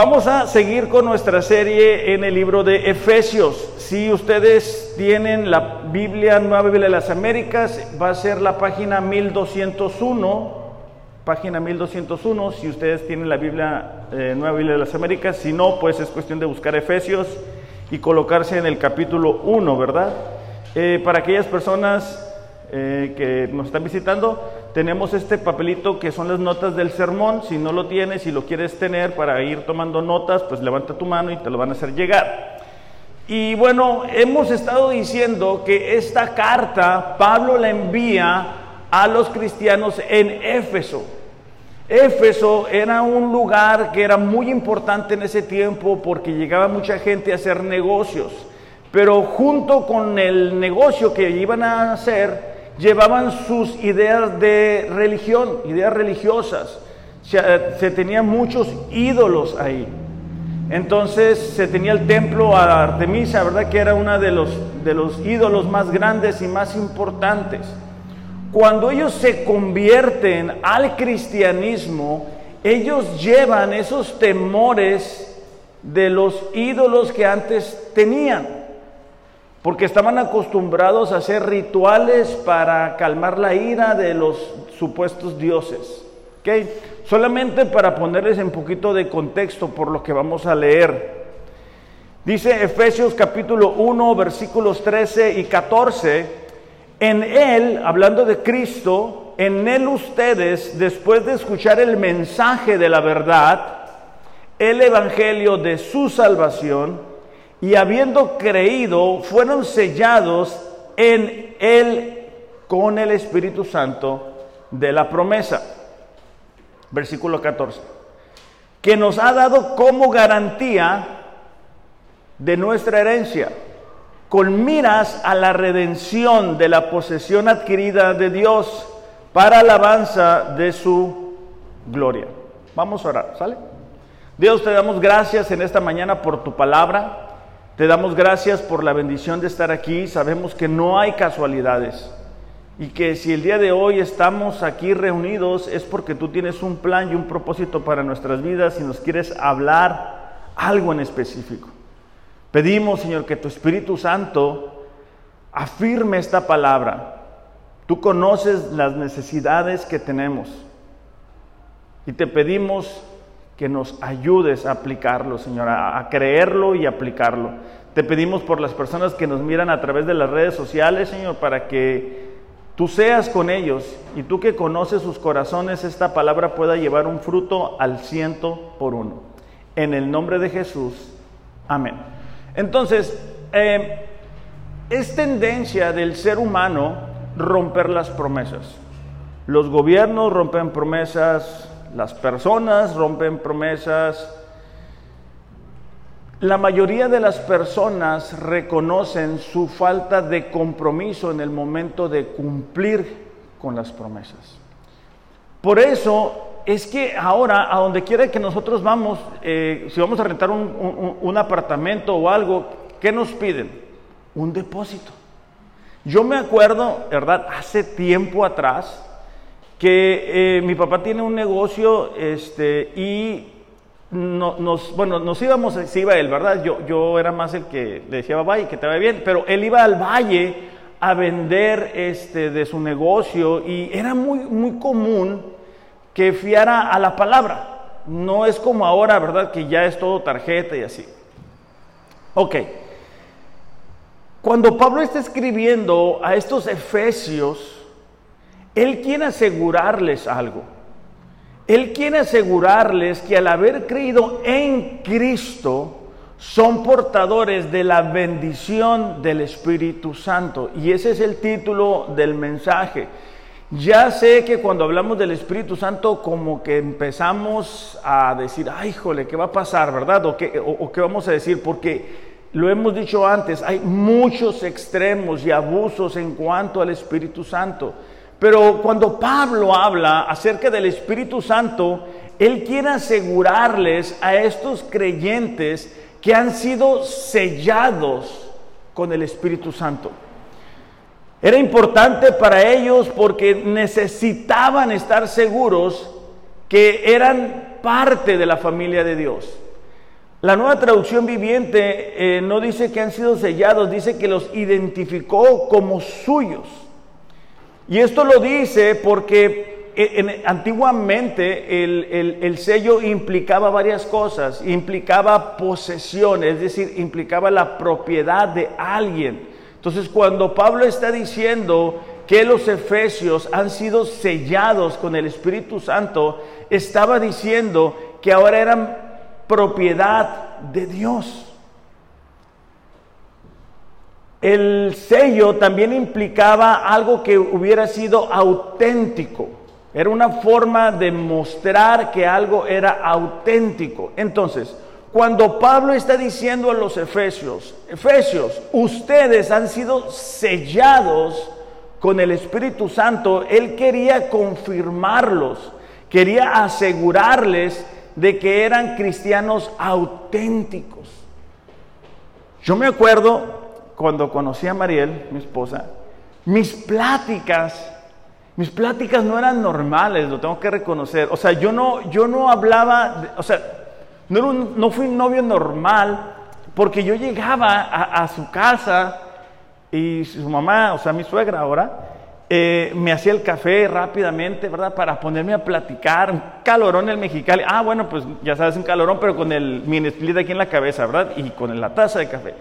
Vamos a seguir con nuestra serie en el libro de Efesios. Si ustedes tienen la Biblia Nueva Biblia de las Américas, va a ser la página 1201. Página 1201, si ustedes tienen la Biblia eh, Nueva Biblia de las Américas. Si no, pues es cuestión de buscar Efesios y colocarse en el capítulo 1, ¿verdad? Eh, para aquellas personas eh, que nos están visitando, tenemos este papelito que son las notas del sermón. Si no lo tienes, si lo quieres tener para ir tomando notas, pues levanta tu mano y te lo van a hacer llegar. Y bueno, hemos estado diciendo que esta carta Pablo la envía a los cristianos en Éfeso. Éfeso era un lugar que era muy importante en ese tiempo porque llegaba mucha gente a hacer negocios. Pero junto con el negocio que iban a hacer, llevaban sus ideas de religión, ideas religiosas. Se, se, tenían muchos ídolos ahí. Entonces se tenía el templo a Artemisa, ¿verdad? Que era uno de los, de los ídolos más grandes y más importantes. Cuando ellos se convierten al cristianismo, ellos llevan esos temores de los ídolos que antes tenían porque estaban acostumbrados a hacer rituales para calmar la ira de los supuestos dioses. ¿Okay? Solamente para ponerles un poquito de contexto por lo que vamos a leer. Dice Efesios capítulo 1, versículos 13 y 14, en él, hablando de Cristo, en él ustedes, después de escuchar el mensaje de la verdad, el evangelio de su salvación, y habiendo creído, fueron sellados en él con el Espíritu Santo de la promesa. Versículo 14. Que nos ha dado como garantía de nuestra herencia, con miras a la redención de la posesión adquirida de Dios para alabanza de su gloria. Vamos a orar, ¿sale? Dios, te damos gracias en esta mañana por tu palabra. Te damos gracias por la bendición de estar aquí. Sabemos que no hay casualidades y que si el día de hoy estamos aquí reunidos es porque tú tienes un plan y un propósito para nuestras vidas y nos quieres hablar algo en específico. Pedimos, Señor, que tu Espíritu Santo afirme esta palabra. Tú conoces las necesidades que tenemos y te pedimos que nos ayudes a aplicarlo, Señor, a, creerlo y aplicarlo. Te pedimos por las personas que nos miran a través de las redes sociales, Señor, para que tú seas con ellos y tú que conoces sus corazones, esta palabra pueda llevar un fruto al ciento por uno. En el nombre de Jesús, amén. Entonces, eh, es tendencia del ser humano romper las promesas. Los gobiernos rompen promesas, las personas rompen promesas. La mayoría de las personas reconocen su falta de compromiso en el momento de cumplir con las promesas. Por eso es que ahora, a donde quiera que nosotros vamos, eh, si vamos a rentar un, un, un apartamento o algo, ¿qué nos piden? Un depósito. Yo me acuerdo, ¿verdad? Hace tiempo atrás, que eh, mi papá tiene un negocio este, y nos, bueno, nos íbamos, se iba él, ¿verdad? Yo, yo era más el que le decía, y que te vaya bien, pero él iba al valle a vender este, de su negocio y era muy, muy común que fiara a la palabra. No es como ahora, ¿verdad? Que ya es todo tarjeta y así. Ok. Cuando Pablo está escribiendo a estos efesios, él quiere asegurarles algo. Él quiere asegurarles que al haber creído en Cristo, son portadores de la bendición del Espíritu Santo. Y ese es el título del mensaje. Ya sé que cuando hablamos del Espíritu Santo, como que empezamos a decir, ay, jole, ¿qué va a pasar, verdad? ¿O qué, o qué vamos a decir? Porque lo hemos dicho antes, hay muchos extremos y abusos en cuanto al Espíritu Santo. Pero cuando Pablo habla acerca del Espíritu Santo, él quiere asegurarles a estos creyentes que han sido sellados con el Espíritu Santo. Era importante para ellos porque necesitaban estar seguros que eran parte de la familia de Dios. La nueva traducción viviente eh, no dice que han sido sellados, dice que los identificó como suyos. Y esto lo dice porque eh, antiguamente el, sello implicaba varias cosas, implicaba posesión, es decir, implicaba la propiedad de alguien. Entonces cuando Pablo está diciendo que los efesios han sido sellados con el Espíritu Santo, estaba diciendo que ahora eran propiedad de Dios. El sello también implicaba algo que hubiera sido auténtico. Era una forma de mostrar que algo era auténtico. Entonces, cuando Pablo está diciendo a los efesios, efesios, ustedes han sido sellados con el Espíritu Santo, él quería confirmarlos, quería asegurarles de que eran cristianos auténticos. Yo me acuerdo cuando conocí a Mariel, mi esposa, mis pláticas, mis pláticas no eran normales, lo tengo que reconocer. O sea, yo no, yo no hablaba, o sea, no, no, fui un novio normal, porque yo llegaba a, a su casa y su mamá, o sea, mi suegra ahora, eh, me hacía el café rápidamente, ¿verdad? Para ponerme a platicar, un calorón el mexicali. Ah, bueno, pues ya sabes, un calorón, pero con el mini split aquí en la cabeza, ¿verdad? Y con la taza de café.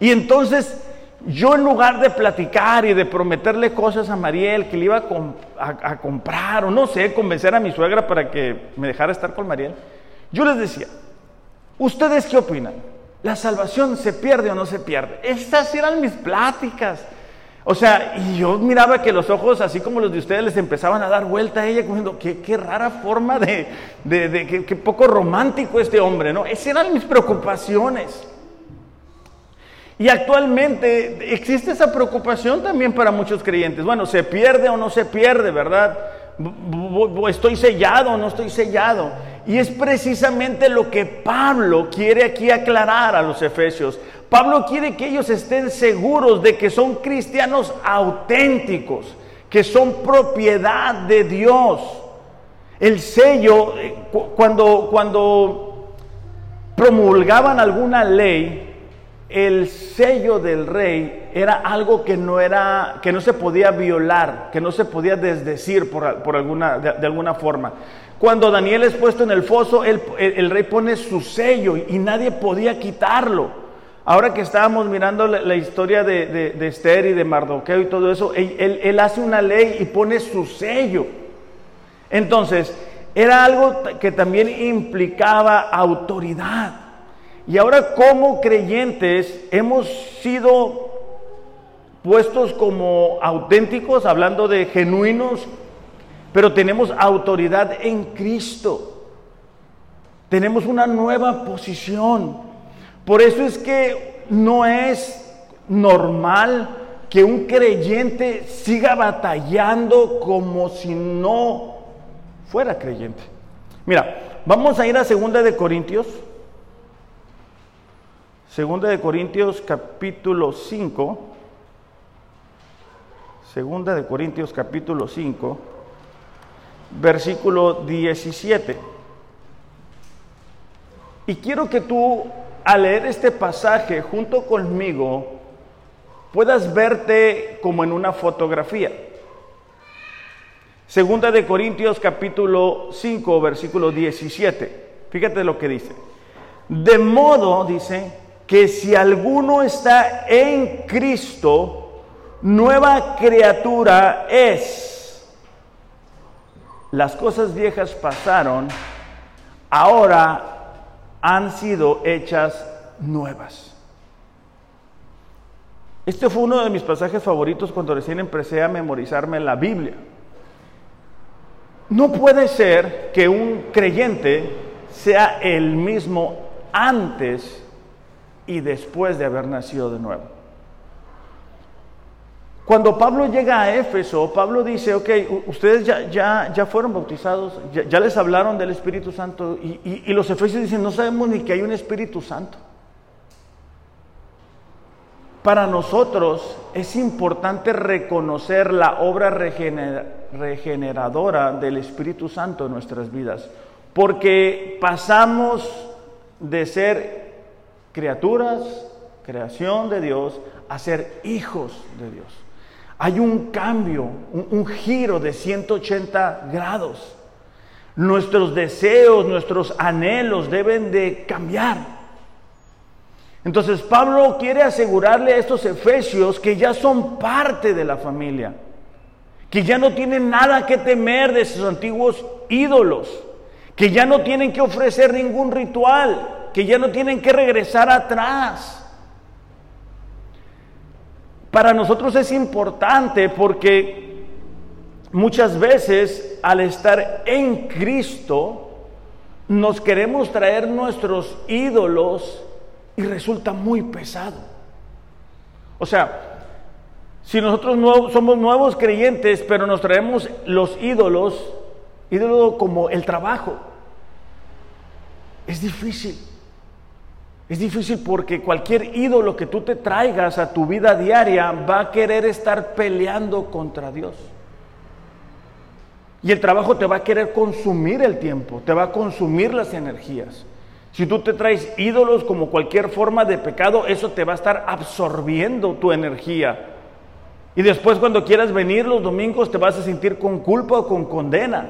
Y entonces, yo en lugar de platicar y de prometerle cosas a Mariel que le iba a, a comprar, o no sé, convencer a mi suegra para que me dejara estar con Mariel, yo les decía, ¿ustedes qué opinan? ¿La salvación se pierde o no se pierde? Estas eran mis pláticas. O sea, y yo miraba que los ojos, así como los de ustedes, les empezaban a dar vuelta a ella, diciendo, qué, qué rara forma de, de, qué, poco romántico este hombre, ¿no? Esas eran mis preocupaciones. Y actualmente existe esa preocupación también para muchos creyentes. Bueno, ¿se pierde o no se pierde, verdad? ¿Estoy sellado o no estoy sellado? Y es precisamente lo que Pablo quiere aquí aclarar a los efesios. Pablo quiere que ellos estén seguros de que son cristianos auténticos, que son propiedad de Dios. El sello, eh, cuando, cuando promulgaban alguna ley, el sello del rey era algo que no era, que no se podía violar, que no se podía desdecir por, alguna, de, alguna forma. Cuando Daniel es puesto en el foso, el, el rey pone su sello y nadie podía quitarlo. Ahora que estábamos mirando la, historia de, Esther y de Mardoqueo y todo eso, él, hace una ley y pone su sello. Entonces, era algo que también implicaba autoridad. Y ahora como creyentes hemos sido puestos como auténticos, hablando de genuinos, pero tenemos autoridad en Cristo. Tenemos una nueva posición. Por eso es que no es normal que un creyente siga batallando como si no fuera creyente. Mira, vamos a ir a Segunda de Corintios. Segunda de Corintios capítulo 5. Segunda de Corintios capítulo 5, versículo 17. Y quiero que tú al leer este pasaje junto conmigo puedas verte como en una fotografía. Segunda de Corintios capítulo 5 versículo 17. Fíjate lo que dice. De modo, dice, que si alguno está en Cristo, nueva criatura es. Las cosas viejas pasaron, ahora han sido hechas nuevas. Este fue uno de mis pasajes favoritos cuando recién empecé a memorizarme la Biblia. No puede ser que un creyente sea el mismo antes y después de haber nacido de nuevo. Cuando Pablo llega a Éfeso, Pablo dice, ok, ustedes ya, ya, ya fueron bautizados, ya, les hablaron del Espíritu Santo y, y los efesios dicen, no sabemos ni que hay un Espíritu Santo. Para nosotros es importante reconocer la obra regeneradora del Espíritu Santo en nuestras vidas, porque pasamos de ser criaturas, creación de Dios, a ser hijos de Dios. Hay un cambio, un, un giro de 180 grados. Nuestros deseos, nuestros anhelos deben de cambiar. Entonces Pablo quiere asegurarle a estos efesios que ya son parte de la familia, que ya no tienen nada que temer de sus antiguos ídolos, que ya no tienen que ofrecer ningún ritual, que ya no tienen que regresar atrás. Para nosotros es importante porque muchas veces al estar en Cristo nos queremos traer nuestros ídolos y resulta muy pesado. O sea, si nosotros somos nuevos creyentes, pero nos traemos los ídolos, ídolos como el trabajo, es difícil. Es difícil porque cualquier ídolo que tú te traigas a tu vida diaria va a querer estar peleando contra Dios. Y el trabajo te va a querer consumir el tiempo, te va a consumir las energías. Si tú te traes ídolos como cualquier forma de pecado, eso te va a estar absorbiendo tu energía. Y después cuando quieras venir los domingos te vas a sentir con culpa o con condena.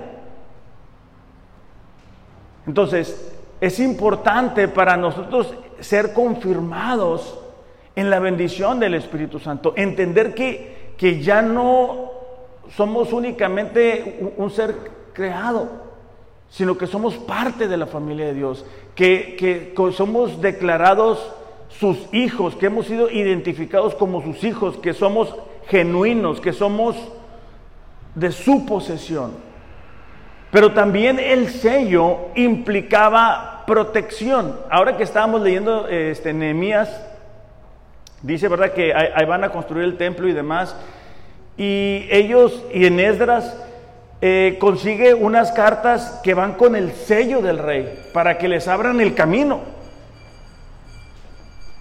Entonces, es importante para nosotros ser confirmados en la bendición del Espíritu Santo, entender que, que ya no somos únicamente un ser creado, sino que somos parte de la familia de Dios, que, somos declarados sus hijos, que hemos sido identificados como sus hijos, que somos genuinos, que somos de su posesión. Pero también el sello implicaba protección. Ahora que estábamos leyendo este, Nehemías, dice, ¿verdad?, que ahí van a construir el templo y demás. Y ellos, y en Esdras, eh, consigue unas cartas que van con el sello del rey para que les abran el camino.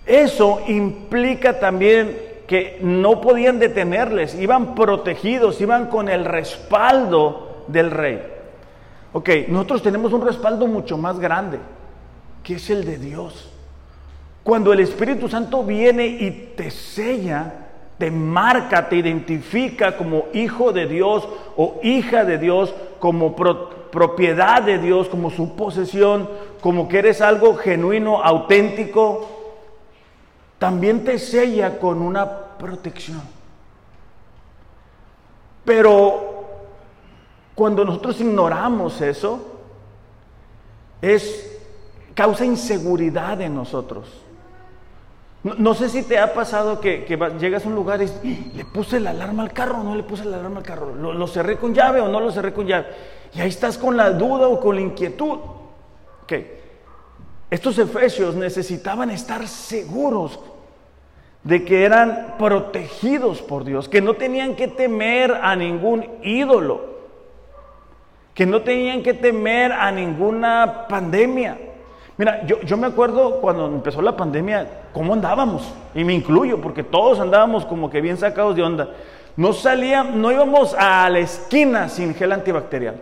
Eso implica también que no podían detenerles, iban protegidos, iban con el respaldo del rey. Ok, nosotros tenemos un respaldo mucho más grande, que es el de Dios. Cuando el Espíritu Santo viene y te sella, te marca, te identifica como hijo de Dios o hija de Dios, como propiedad de Dios, como su posesión, como que eres algo genuino, auténtico, también te sella con una protección. Pero cuando nosotros ignoramos eso, es causa inseguridad en nosotros. No, sé si te ha pasado que, llegas a un lugar y ¡Ah! le puse la alarma al carro o no le puse la alarma al carro, ¿Lo, cerré con llave o no lo cerré con llave. Y ahí estás con la duda o con la inquietud. Estos efesios necesitaban estar seguros de que eran protegidos por Dios, que no tenían que temer a ningún ídolo, que no tenían que temer a ninguna pandemia Mira, yo, me acuerdo cuando empezó la pandemia, cómo andábamos, y me incluyo, porque todos andábamos como que bien sacados de onda. No salía, no íbamos a la esquina sin gel antibacterial.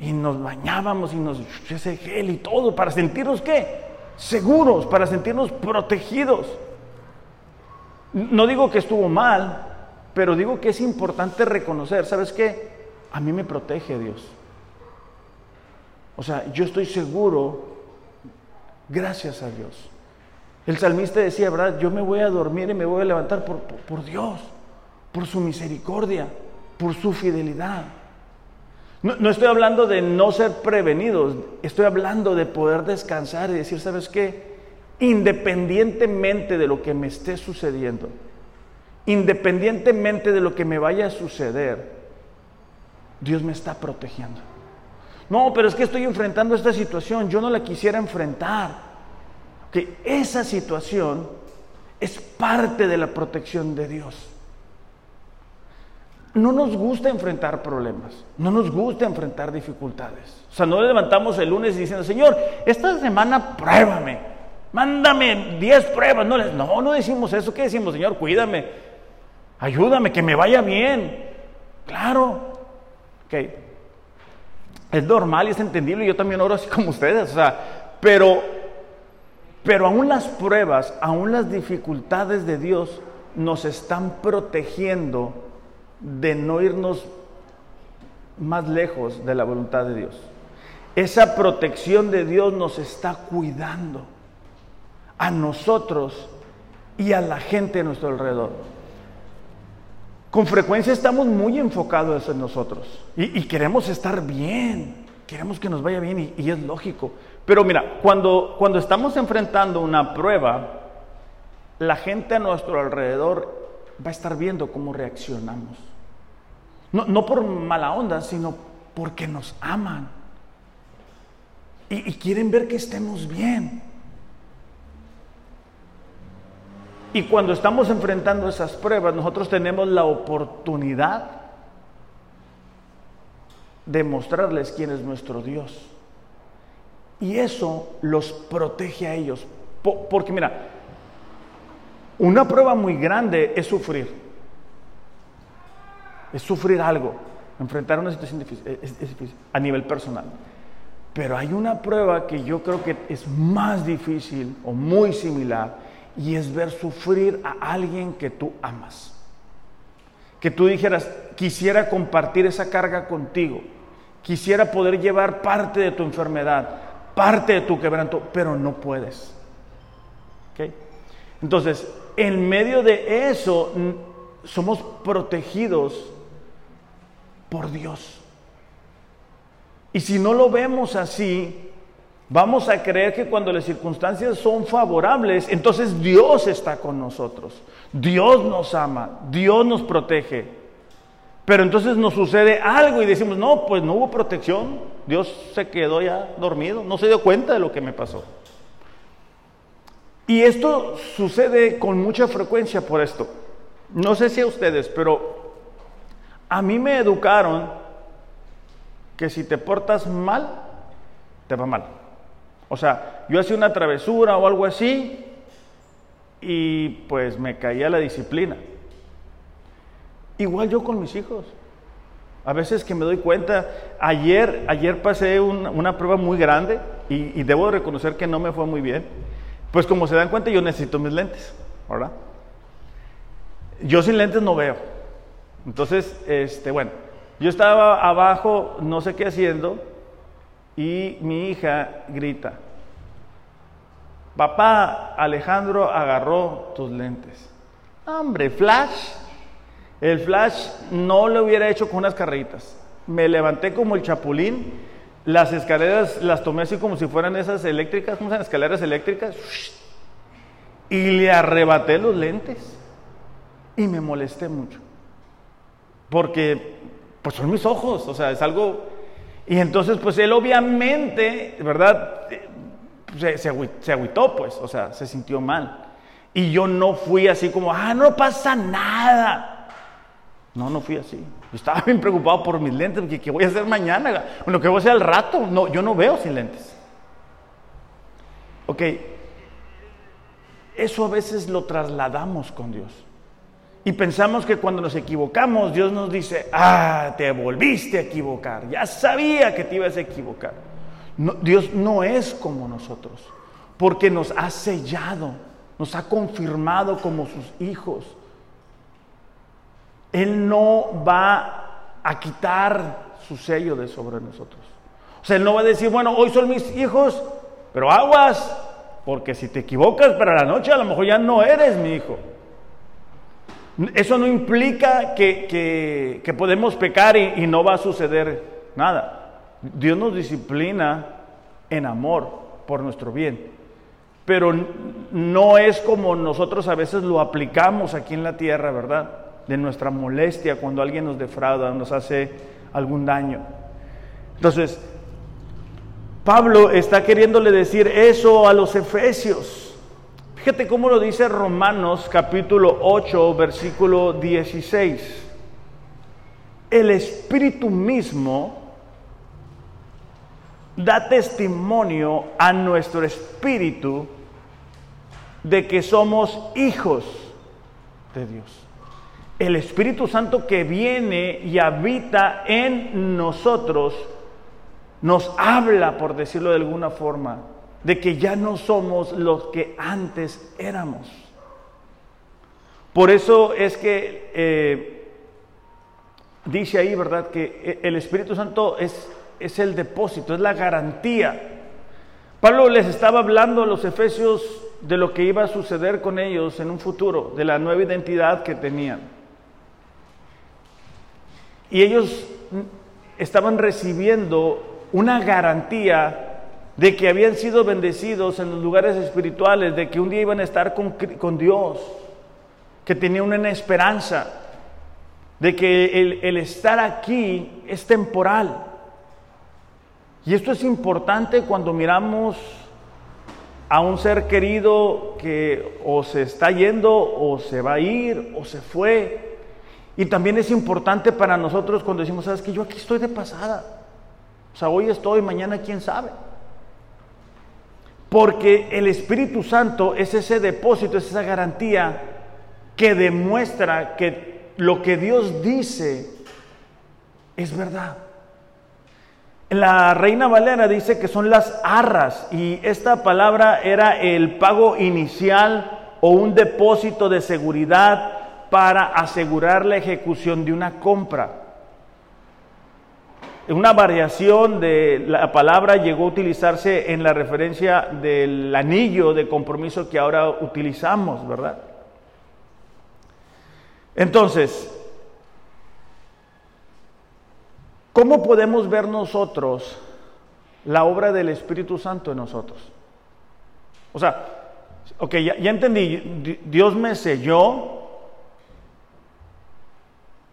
Y nos bañábamos y nos ese gel y todo, para sentirnos qué? Seguros, para sentirnos protegidos. No digo que estuvo mal, pero digo que es importante reconocer, ¿sabes qué? A mí me protege Dios. O sea, yo estoy seguro, gracias a Dios. El salmista decía, ¿verdad? Yo me voy a dormir y me voy a levantar por, Dios, por su misericordia, por su fidelidad. No, no, estoy hablando de no ser prevenidos, estoy hablando de poder descansar y decir, ¿sabes qué? Independientemente de lo que me esté sucediendo, independientemente de lo que me vaya a suceder, Dios me está protegiendo. No, pero es que estoy enfrentando esta situación, yo no la quisiera enfrentar. Que esa situación es parte de la protección de Dios. No nos gusta enfrentar problemas, no nos gusta enfrentar dificultades. O sea, no levantamos el lunes diciendo, Señor, esta semana pruébame, mándame 10 pruebas. No, no, no decimos eso. ¿Qué decimos, Señor? Cuídame, ayúdame, que me vaya bien. Claro. Okay es normal y es entendible, yo también oro así como ustedes, o sea, pero Pero aún las pruebas, aún las dificultades de Dios nos están protegiendo de no irnos más lejos de la voluntad de Dios. Esa protección de Dios nos está cuidando a nosotros y a la gente a nuestro alrededor. Con frecuencia estamos muy enfocados en nosotros y, queremos estar bien, queremos que nos vaya bien y, es lógico. Pero mira, cuando, cuando estamos enfrentando una prueba, la gente a nuestro alrededor va a estar viendo cómo reaccionamos. No, no por mala onda, sino porque nos aman y, y quieren ver que estemos bien. Y cuando estamos enfrentando esas pruebas, nosotros tenemos la oportunidad de mostrarles quién es nuestro Dios. Y eso los protege a ellos. Porque mira, una prueba muy grande es sufrir. Es sufrir algo, enfrentar una situación difícil, a nivel personal. Pero hay una prueba que yo creo que es más difícil o muy similar y es ver sufrir a alguien que tú amas. Que tú dijeras, quisiera compartir esa carga contigo, quisiera poder llevar parte de tu enfermedad, parte de tu quebranto, pero no puedes. Entonces, en medio de eso, somos protegidos por Dios. Y si no lo vemos así, Vamos a creer que cuando las circunstancias son favorables, entonces Dios está con nosotros. Dios nos ama, Dios nos protege. Pero entonces nos sucede algo y decimos, no, pues no hubo protección. Dios se quedó ya dormido, no se dio cuenta de lo que me pasó. Y esto sucede con mucha frecuencia por esto. No sé si a ustedes, pero a mí me educaron que si te portas mal, te va mal. O sea, yo hacía una travesura o algo así y pues me caía la disciplina. Igual yo con mis hijos. A veces que me doy cuenta, ayer, ayer pasé una prueba muy grande y, debo reconocer que no me fue muy bien. Pues como se dan cuenta, yo necesito mis lentes, ¿verdad? Yo sin lentes no veo. Entonces, este, bueno, yo estaba abajo, no sé qué haciendo, y mi hija grita, papá Alejandro agarró tus lentes. Hombre, flash. El flash no lo hubiera hecho con unas carreritas. Me levanté como el chapulín, las escaleras las tomé así como si fueran esas eléctricas, ¿cómo se Escaleras eléctricas. Y le arrebaté los lentes. Y me molesté mucho. Porque, pues son mis ojos, o sea, es algo y entonces, pues él obviamente, ¿verdad? Se, se, agüitó, pues, o sea, se sintió mal. Y yo no fui así como, ah, no pasa nada. No, no fui así. Estaba bien preocupado por mis lentes, porque ¿qué voy a hacer mañana? Bueno, ¿qué voy a hacer al rato? No, yo no veo sin lentes. Ok, eso a veces lo trasladamos con Dios. Y pensamos que cuando nos equivocamos, Dios nos dice, ah, te volviste a equivocar, ya sabía que te ibas a equivocar. Dios no es como nosotros, porque nos ha sellado, nos ha confirmado como sus hijos. Él no va a quitar su sello de sobre nosotros. O sea, Él no va a decir, bueno, hoy son mis hijos, pero aguas, porque si te equivocas para la noche, a lo mejor ya no eres mi hijo. Eso no implica que, podemos pecar y, no va a suceder nada. Dios nos disciplina en amor por nuestro bien. Pero no es como nosotros a veces lo aplicamos aquí en la tierra, ¿verdad? De nuestra molestia cuando alguien nos defrauda, nos hace algún daño. Entonces, Pablo está queriéndole decir eso a los efesios. Fíjate cómo lo dice Romanos capítulo 8, versículo 16. El Espíritu mismo da testimonio a nuestro espíritu de que somos hijos de Dios. El Espíritu Santo que viene y habita en nosotros nos habla, por decirlo de alguna forma, de que ya no somos los que antes éramos. Por eso es que eh, dice ahí, ¿verdad?, que el Espíritu Santo es, es el depósito, es la garantía. Pablo les estaba hablando a los efesios de lo que iba a suceder con ellos en un futuro, de la nueva identidad que tenían. Y ellos estaban recibiendo una garantía de que habían sido bendecidos en los lugares espirituales, de que un día iban a estar con, Dios, que tenían una esperanza, de que el, el estar aquí es temporal. Y esto es importante cuando miramos a un ser querido que o se está yendo o se va a ir o se fue. Y también es importante para nosotros cuando decimos, sabes que yo aquí estoy de pasada. O sea, hoy estoy, mañana quién sabe. Porque el Espíritu Santo es ese depósito, es esa garantía que demuestra que lo que Dios dice es verdad. La Reina Valera dice que son las arras y esta palabra era el pago inicial o un depósito de seguridad para asegurar la ejecución de una compra. Una variación de la palabra llegó a utilizarse en la referencia del anillo de compromiso que ahora utilizamos, ¿verdad? Entonces, ¿cómo podemos ver nosotros la obra del Espíritu Santo en nosotros? O sea, ok, ya, entendí, Dios me selló,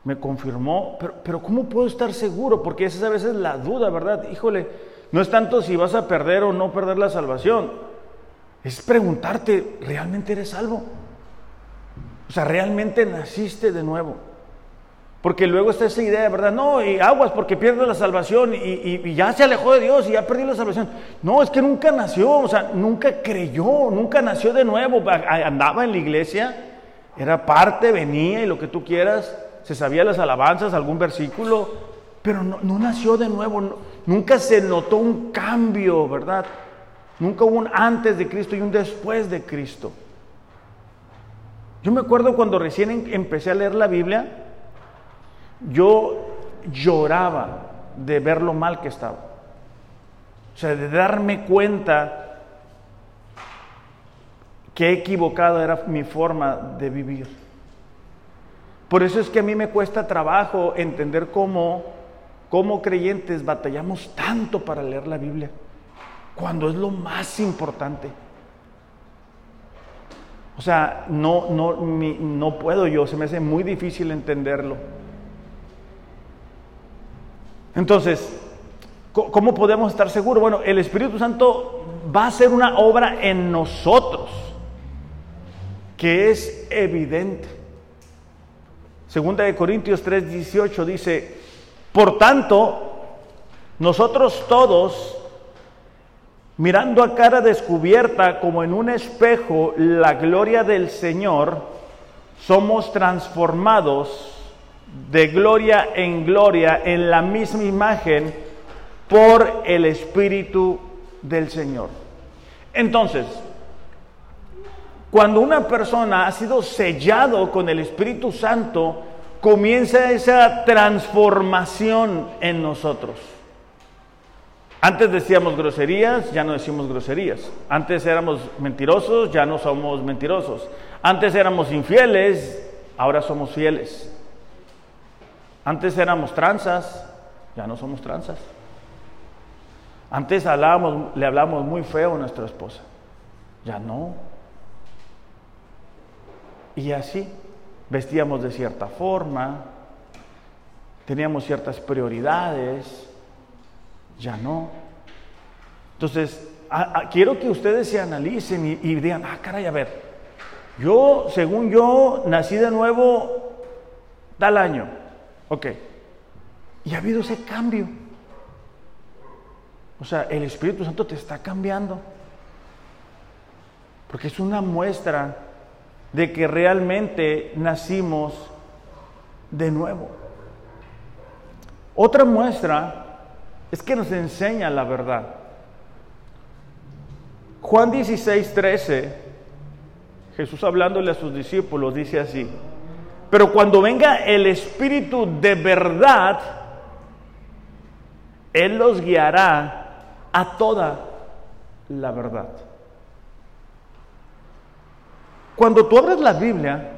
me confirmó, pero, pero ¿cómo puedo estar seguro? Porque esa es a veces la duda, ¿verdad? Híjole, no es tanto si vas a perder o no perder la salvación, es preguntarte, ¿realmente eres salvo? O sea, ¿realmente naciste de nuevo? Porque luego está esa idea, ¿verdad? No, y aguas porque pierdes la salvación y, y, ya se alejó de Dios y ya perdió la salvación. No, es que nunca nació, o sea, nunca creyó, nunca nació de nuevo. Andaba en la iglesia, era parte, venía y lo que tú quieras, se sabía las alabanzas, algún versículo, pero no, nació de nuevo, nunca se notó un cambio, ¿verdad? Nunca hubo un antes de Cristo y un después de Cristo. Yo me acuerdo cuando recién empecé a leer la Biblia, yo lloraba de ver lo mal que estaba. O sea, de darme cuenta que equivocado era mi forma de vivir. Por eso es que a mí me cuesta trabajo entender cómo, cómo creyentes batallamos tanto para leer la Biblia, cuando es lo más importante. O sea, no, no, no puedo yo, se me hace muy difícil entenderlo. Entonces, ¿cómo podemos estar seguros? Bueno, el Espíritu Santo va a hacer una obra en nosotros que es evidente. Segunda de Corintios 3:18 dice, por tanto, nosotros todos, mirando a cara descubierta como en un espejo la gloria del Señor, somos transformados de gloria en gloria en la misma imagen por el Espíritu del Señor. Entonces, cuando una persona ha sido sellado con el Espíritu Santo, comienza esa transformación en nosotros. Antes decíamos groserías, ya no decimos groserías. Antes éramos mentirosos, ya no somos mentirosos. Antes éramos infieles, ahora somos fieles. Antes éramos tranzas, ya no somos tranzas. Antes le hablábamos muy feo a nuestra esposa, ya no. Y así, vestíamos de cierta forma, teníamos ciertas prioridades, ya no. Entonces, quiero que ustedes se analicen y, y, digan, ah, caray, a ver, yo, según yo, nací de nuevo tal año, ok, y ha habido ese cambio. O sea, el Espíritu Santo te está cambiando, porque es una muestra de que realmente nacimos de nuevo. Otra muestra es que nos enseña la verdad. Juan 16, 13, Jesús hablándole a sus discípulos dice así, pero cuando venga el Espíritu de verdad, Él los guiará a toda la verdad. Cuando tú abres la Biblia,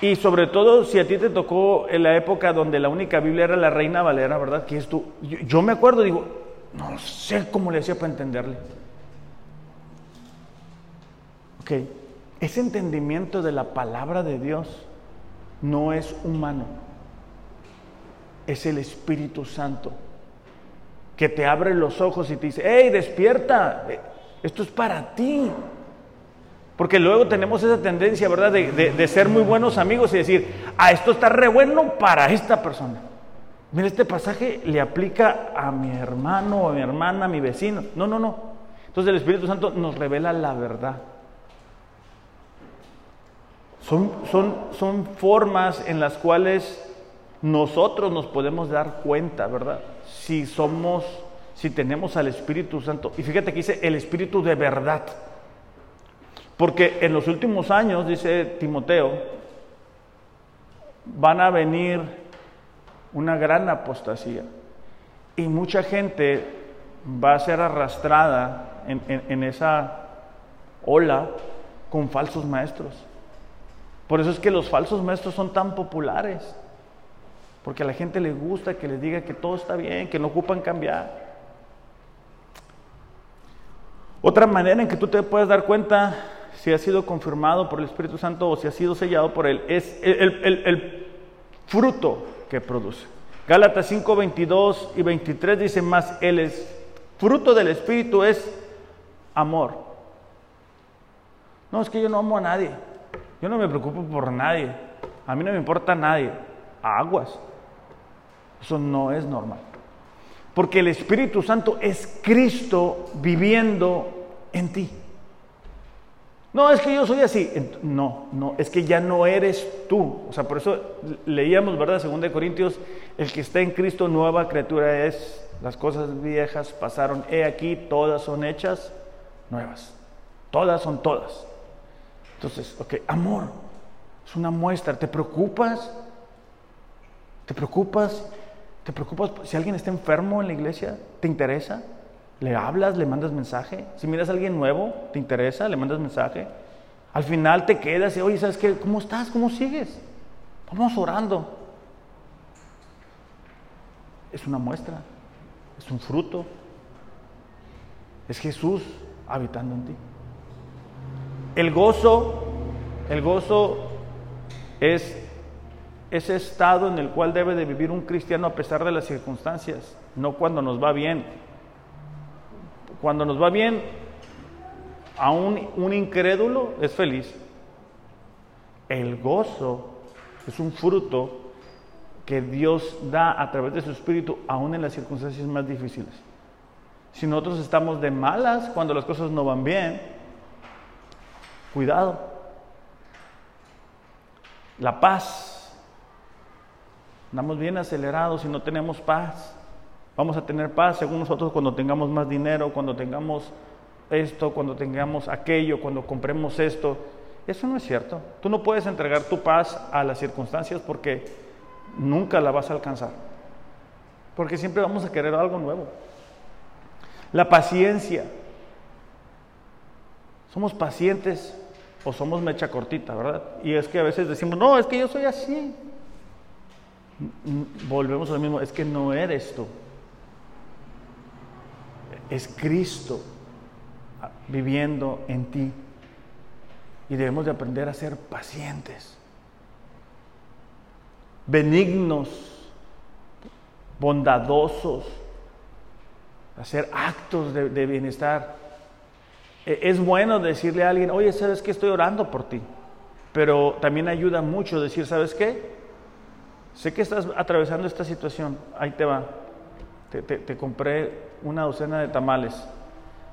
y sobre todo si a ti te tocó en la época donde la única Biblia era la Reina Valera, ¿verdad? Que es tú. Yo, me acuerdo, digo, no sé cómo le hacía para entenderle. Ok, ese entendimiento de la palabra de Dios no es humano, es el Espíritu Santo que te abre los ojos y te dice, hey, despierta, esto es para ti. Porque luego tenemos esa tendencia, ¿verdad?, de, ser muy buenos amigos y decir, ah, esto está re bueno para esta persona. Mira, este pasaje le aplica a mi hermano, a mi hermana, a mi vecino. No, no, no. Entonces el Espíritu Santo nos revela la verdad. Son, son, son formas en las cuales nosotros nos podemos dar cuenta, ¿verdad? Si somos, si tenemos al Espíritu Santo. Y fíjate que dice el Espíritu de verdad. Porque en los últimos años, dice Timoteo, van a venir una gran apostasía. Y mucha gente va a ser arrastrada en, en esa ola con falsos maestros. Por eso es que los falsos maestros son tan populares. Porque a la gente le gusta que les diga que todo está bien, que no ocupan cambiar. Otra manera en que tú te puedes dar cuenta si ha sido confirmado por el Espíritu Santo o si ha sido sellado por Él es el, fruto que produce. Gálatas 5, 22 y 23 dice más, el fruto del Espíritu es amor. No, es que yo no amo a nadie. Yo no me preocupo por nadie. A mí no me importa nadie. Aguas. Eso no es normal. Porque el Espíritu Santo es Cristo viviendo en ti. No, es que yo soy así. No, no, es que ya no eres tú. O sea, por eso leíamos, ¿verdad? Según de Corintios, el que está en Cristo, nueva criatura es. Las cosas viejas pasaron. He aquí, todas son hechas nuevas. Todas son todas. Entonces, ok, amor, es una muestra. ¿Te preocupas? ¿Te preocupas? ¿Te preocupas si alguien está enfermo en la iglesia? ¿Te interesa? ¿Le hablas? ¿Le mandas mensaje? Si miras a alguien nuevo, ¿te interesa? ¿Le mandas mensaje? Al final te quedas y, oye, ¿sabes qué? ¿Cómo estás? ¿Cómo sigues? Vamos orando. Es una muestra, es un fruto. Es Jesús habitando en ti. El gozo, el gozo es ese estado en el cual debe de vivir un cristiano a pesar de las circunstancias, no cuando nos va bien. Cuando nos va bien, aún un incrédulo es feliz. El gozo es un fruto que Dios da a través de su espíritu, aún en las circunstancias más difíciles. Si nosotros estamos de malas cuando las cosas no van bien, Cuidado. La paz. Andamos bien acelerados y no tenemos paz. Vamos a tener paz según nosotros cuando tengamos más dinero, cuando tengamos esto, cuando tengamos aquello, cuando compremos esto. Eso no es cierto. Tú no puedes entregar tu paz a las circunstancias porque nunca la vas a alcanzar. Porque siempre vamos a querer algo nuevo. La paciencia. Somos pacientes o somos mecha cortita, ¿verdad? Y es que a veces decimos, no, es que yo soy así. Volvemos al mismo, es que no eres tú. Es Cristo viviendo en ti. Y debemos de aprender a ser pacientes, benignos, bondadosos, hacer actos de, bienestar e, es bueno decirle a alguien, oye, ¿sabes qué? Estoy orando por ti. Pero también ayuda mucho decir, ¿sabes qué? Sé que estás atravesando esta situación, ahí te va. Te, compré una docena de tamales,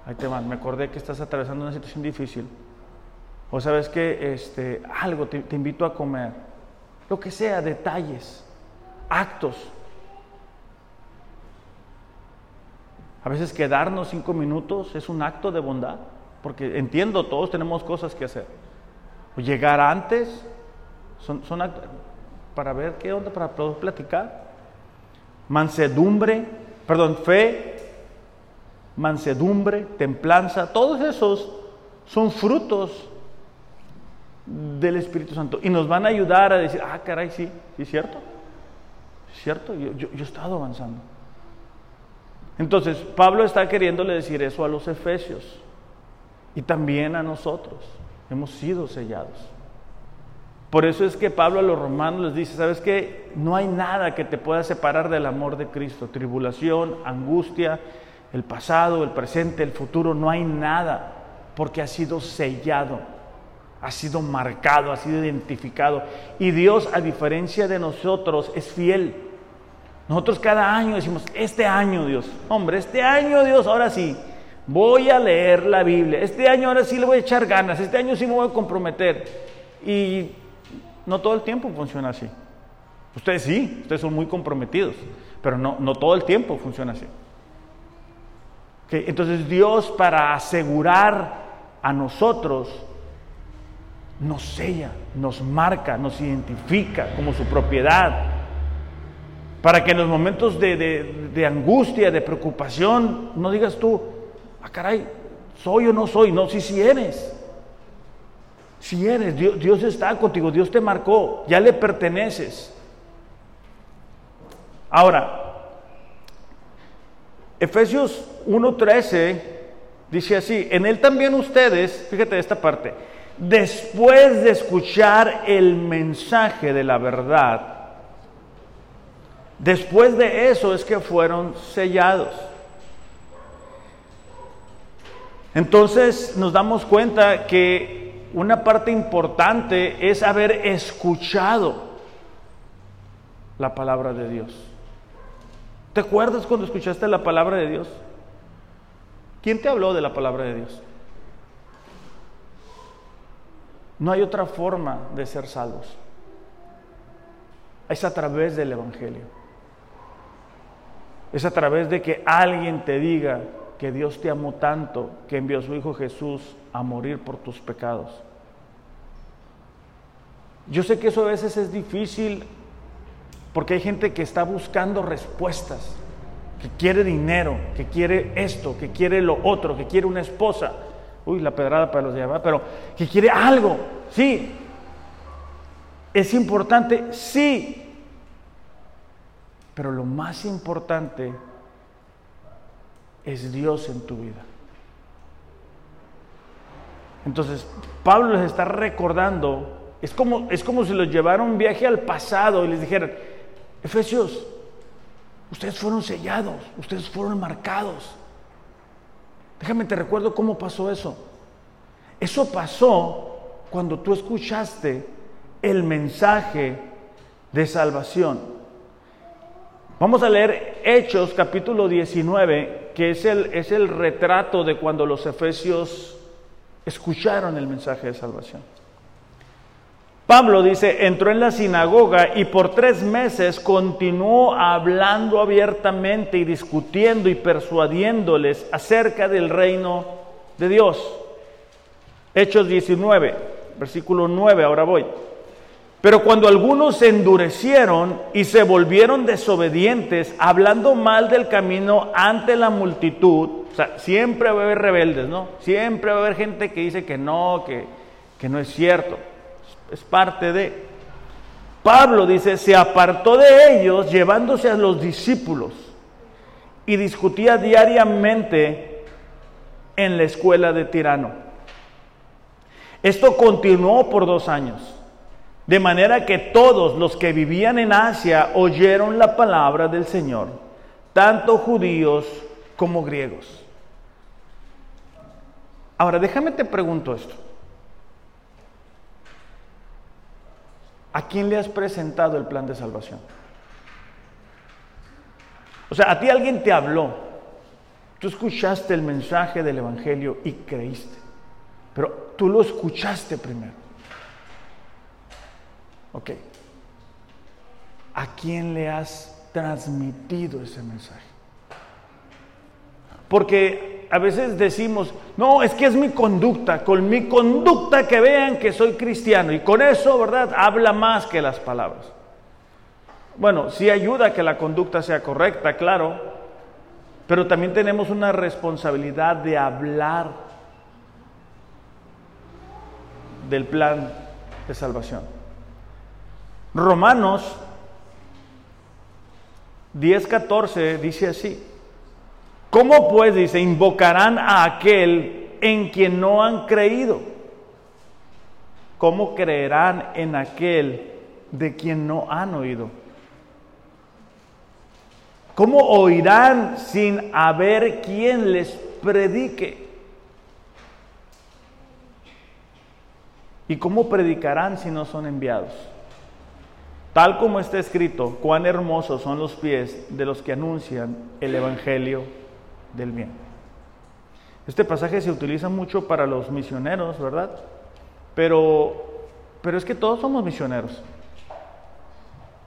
ahí te van. Me acordé que estás atravesando una situación difícil. O sabes que este, algo, te, invito a comer. Lo que sea, detalles, actos. A veces quedarnos cinco minutos es un acto de bondad, porque entiendo, todos tenemos cosas que hacer. O llegar antes, son, son actos para ver qué onda, para poder platicar. Mansedumbre, perdón, fe, mansedumbre, templanza, todos esos son frutos del Espíritu Santo y nos van a ayudar a decir, ah, caray, sí, sí, cierto, cierto, yo, yo, he estado avanzando. Entonces, Pablo está queriéndole decir eso a los efesios y también a nosotros. Hemos sido sellados. Por eso es que Pablo a los romanos les dice, ¿sabes qué? No hay nada que te pueda separar del amor de Cristo. Tribulación, angustia, el pasado, el presente, el futuro, no hay nada, porque ha sido sellado, ha sido marcado, ha sido identificado. Y Dios, a diferencia de nosotros, es fiel. Nosotros cada año decimos, este año Dios, hombre, este año Dios, ahora sí, voy a leer la Biblia, este año ahora sí le voy a echar ganas, este año sí me voy a comprometer. Y no todo el tiempo funciona así. Ustedes sí, ustedes son muy comprometidos, pero no, no todo el tiempo funciona así. Entonces Dios para asegurar a nosotros nos sella, nos marca, nos identifica como su propiedad. Para que en los momentos de, angustia, de preocupación, no digas tú, ah caray, soy o no soy, no, si sí, sí eres. Si eres, Dios, Dios está contigo, Dios te marcó, ya le perteneces. Ahora, Efesios 1.13 dice así, en él también ustedes, fíjate esta parte, después de escuchar el mensaje de la verdad, después de eso es que fueron sellados. Entonces nos damos cuenta que una parte importante es haber escuchado la palabra de Dios. ¿Te acuerdas cuando escuchaste la palabra de Dios? ¿Quién te habló de la palabra de Dios? No hay otra forma de ser salvos. Es a través del Evangelio. Es a través de que alguien te diga que Dios te amó tanto que envió a su Hijo Jesús a morir por tus pecados. Yo sé que eso a veces es difícil porque hay gente que está buscando respuestas, que quiere dinero, que quiere esto, que quiere lo otro, que quiere una esposa. Uy, la pedrada para los demás, pero que quiere algo. Sí. Es importante, sí. Pero lo más importante es Dios en tu vida. Entonces, Pablo les está recordando, es como, es como si los llevara un viaje al pasado y les dijeran, Efesios, ustedes fueron sellados, ustedes fueron marcados. Déjame te recuerdo cómo pasó eso. Eso pasó cuando tú escuchaste el mensaje de salvación. Vamos a leer Hechos capítulo 19, que es el, es el retrato de cuando los efesios escucharon el mensaje de salvación. Pablo dice, entró en la sinagoga y por tres meses continuó hablando abiertamente y discutiendo y persuadiéndoles acerca del reino de Dios. Hechos 19, versículo 9, ahora voy. Pero cuando algunos se endurecieron y se volvieron desobedientes, hablando mal del camino ante la multitud, siempre va a haber rebeldes, ¿no? Siempre va a haber gente que dice que no, que, que no es cierto es parte de. Pablo dice, se apartó de ellos llevándose a los discípulos y discutía diariamente en la escuela de Tirano. Esto continuó por dos años, de manera que todos los que vivían en Asia oyeron la palabra del Señor, tanto judíos como griegos. Ahora, déjame te pregunto esto. ¿A quién le has presentado el plan de salvación? O sea, a ti alguien te habló, tú escuchaste el mensaje del Evangelio y creíste, pero tú lo escuchaste primero. Ok. ¿A quién le has transmitido ese mensaje? porque a veces decimos, no, es que es mi conducta, con mi conducta que vean que soy cristiano. Y con eso, ¿verdad? Habla más que las palabras. Bueno, sí ayuda a que la conducta sea correcta, claro, pero también tenemos una responsabilidad de hablar del plan de salvación. Romanos 10:14 dice así, ¿cómo pues dice, invocarán a aquel en quien no han creído? ¿Cómo creerán en aquel de quien no han oído? ¿Cómo oirán sin haber quien les predique? ¿Y cómo predicarán si no son enviados? Tal como está escrito, cuán hermosos son los pies de los que anuncian el Evangelio del bien. Este pasaje se utiliza mucho para los misioneros, ¿verdad? Pero, pero es que todos somos misioneros.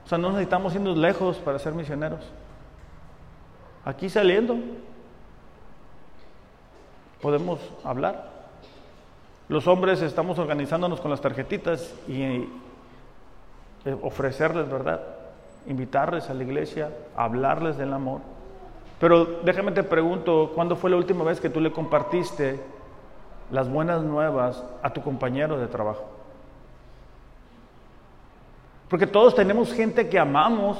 O sea, no necesitamos irnos lejos para ser misioneros. Aquí saliendo, podemos hablar. Los hombres estamos organizándonos con las tarjetitas y ofrecerles, ¿verdad? Invitarles a la iglesia, hablarles del amor. Pero déjame te pregunto, ¿cuándo fue la última vez que tú le compartiste las buenas nuevas a tu compañero de trabajo? Porque todos tenemos gente que amamos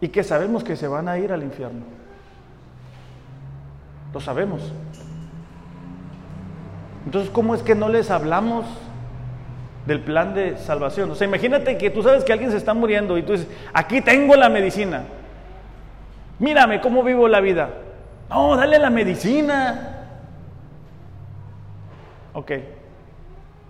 y que sabemos que se van a ir al infierno. Lo sabemos. Entonces, ¿cómo es que no les hablamos? Del plan de salvación. O sea, imagínate que tú sabes que alguien se está muriendo y tú dices, aquí tengo la medicina. Mírame cómo vivo la vida. No, dale la medicina. Ok.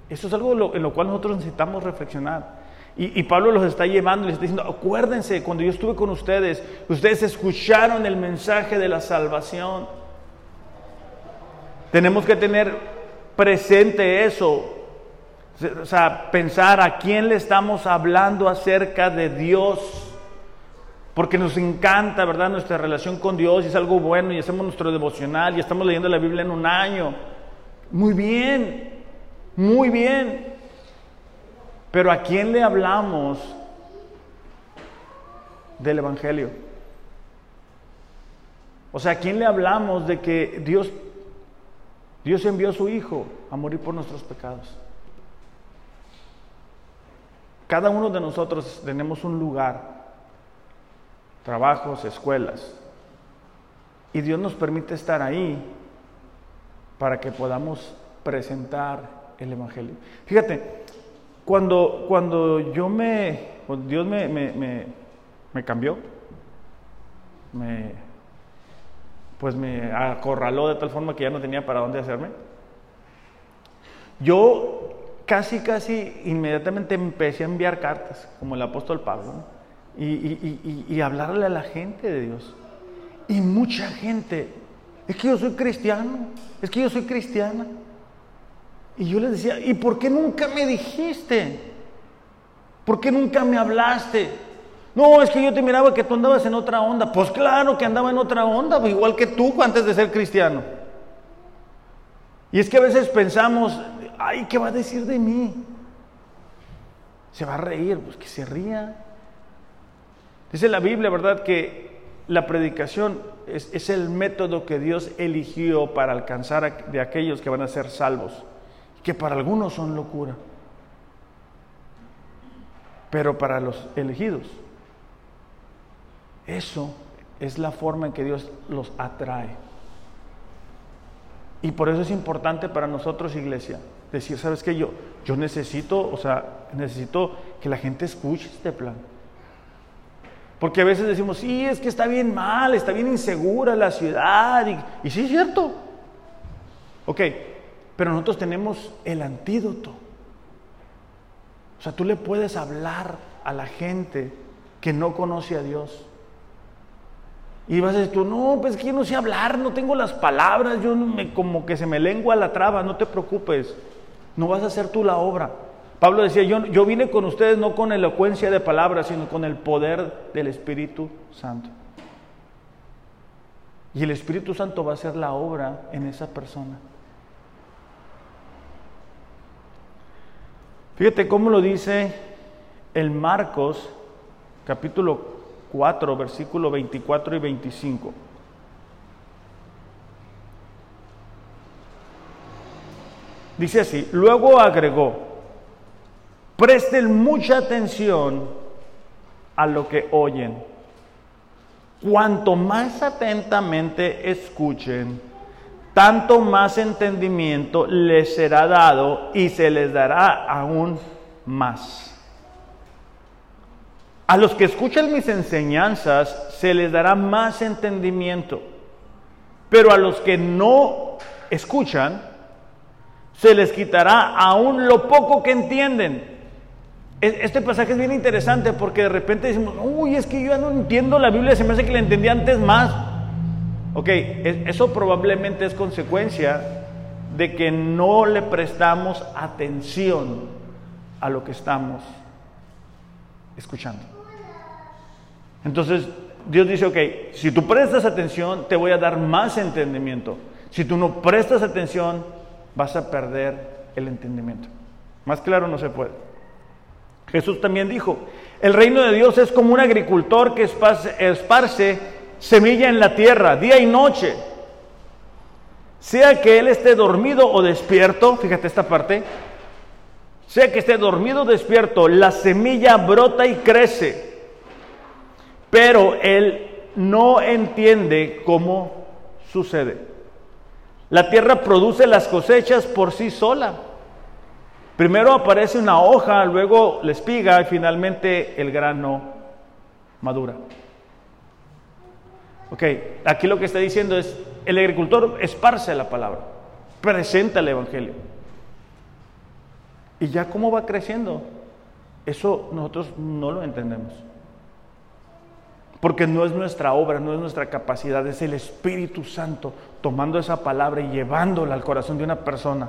Eso es algo en lo cual nosotros necesitamos reflexionar. Y, y, Pablo los está llevando y les está diciendo, acuérdense, cuando yo estuve con ustedes, ustedes escucharon el mensaje de la salvación. Tenemos que tener presente eso. O sea, pensar a quién le estamos hablando acerca de Dios. Porque nos encanta, ¿verdad? Nuestra relación con Dios y es algo bueno y hacemos nuestro devocional y estamos leyendo la Biblia en un año. Muy bien, muy bien. Pero ¿a quién le hablamos del Evangelio? O sea, ¿a quién le hablamos de que Dios, Dios envió a su Hijo a morir por nuestros pecados? Cada uno de nosotros tenemos un lugar, trabajos, escuelas, y Dios nos permite estar ahí para que podamos presentar el Evangelio. Fíjate, cuando, cuando yo me, Dios me, me, me cambió, me, pues me acorraló de tal forma que ya no tenía para dónde hacerme. Yo casi, casi inmediatamente empecé a enviar cartas, como el apóstol Pablo, y, hablarle a la gente de Dios. Y mucha gente, es que yo soy cristiano, es que yo soy cristiana. Y yo les decía, ¿y por qué nunca me dijiste? ¿Por qué nunca me hablaste? No, es que yo te miraba que tú andabas en otra onda. Pues claro que andaba en otra onda, igual que tú antes de ser cristiano. Y es que a veces pensamos, ay, ¿qué va a decir de mí? Se va a reír, pues que se ría. Dice la Biblia, ¿verdad? Que la predicación es, el método que Dios eligió para alcanzar de aquellos que van a ser salvos, que para algunos son locura, pero para los elegidos, eso es la forma en que Dios los atrae. Y por eso es importante para nosotros, iglesia, decir, ¿sabes qué? Yo, yo necesito, o sea, necesito que la gente escuche este plan. Porque a veces decimos, sí, es que está bien mal, está bien insegura la ciudad. Y, sí, es cierto. Ok, pero nosotros tenemos el antídoto. O sea, tú le puedes hablar a la gente que no conoce a Dios. Y vas a decir tú, no, pues que yo no sé hablar, no tengo las palabras, yo me, como que se me lengua la traba, no te preocupes, no vas a hacer tú la obra. Pablo decía, yo, yo vine con ustedes no con elocuencia de palabras, sino con el poder del Espíritu Santo. Y el Espíritu Santo va a hacer la obra en esa persona. Fíjate cómo lo dice el Marcos capítulo 4, versículo 24 y 25. Dice así, luego agregó, presten mucha atención a lo que oyen. Cuanto más atentamente escuchen, tanto más entendimiento les será dado y se les dará aún más. A los que escuchan mis enseñanzas se les dará más entendimiento, pero a los que no escuchan se les quitará aún lo poco que entienden. E, este pasaje es bien interesante porque de repente decimos, uy, es que yo ya no entiendo la Biblia, se me hace que la entendí antes más. Ok, eso probablemente es consecuencia de que no le prestamos atención a lo que estamos escuchando. Entonces Dios dice, ok, si tú prestas atención, te voy a dar más entendimiento. Si tú no prestas atención, vas a perder el entendimiento. Más claro no se puede. Jesús también dijo, el reino de Dios es como un agricultor que esparce, semilla en la tierra día y noche. Sea que él esté dormido o despierto, fíjate esta parte, sea que esté dormido o despierto, la semilla brota y crece pero él no entiende cómo sucede. La tierra produce las cosechas por sí sola. Primero aparece una hoja, luego la espiga y finalmente el grano madura. Ok, aquí lo que está diciendo es, el agricultor esparce la palabra, presenta el Evangelio. ¿Y ya cómo va creciendo? Eso nosotros no lo entendemos. Porque no es nuestra obra, no es nuestra capacidad, es el Espíritu Santo tomando esa palabra y llevándola al corazón de una persona.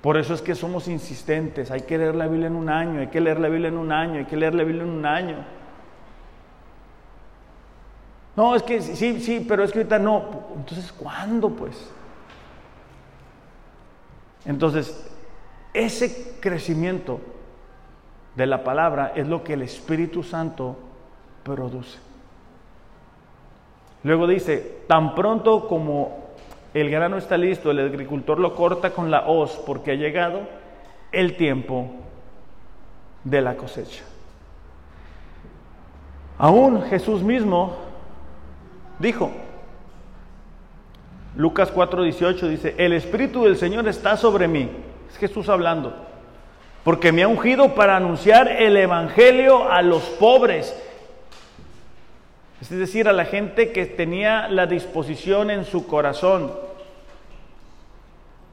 Por eso es que somos insistentes, hay que leer la Biblia en un año, hay que leer la Biblia en un año, hay que leer la Biblia en un año. No, es que sí, sí, pero es que ahorita no. Entonces, ¿cuándo pues? Entonces, ese crecimiento de la palabra es lo que el Espíritu Santo produce. Luego dice, tan pronto como el grano está listo, el agricultor lo corta con la hoz porque ha llegado el tiempo de la cosecha. Aún Jesús mismo dijo, Lucas 4:18 dice, el Espíritu del Señor está sobre mí. Es Jesús hablando. Porque me ha ungido para anunciar el Evangelio a los pobres es decir, a la gente que tenía la disposición en su corazón.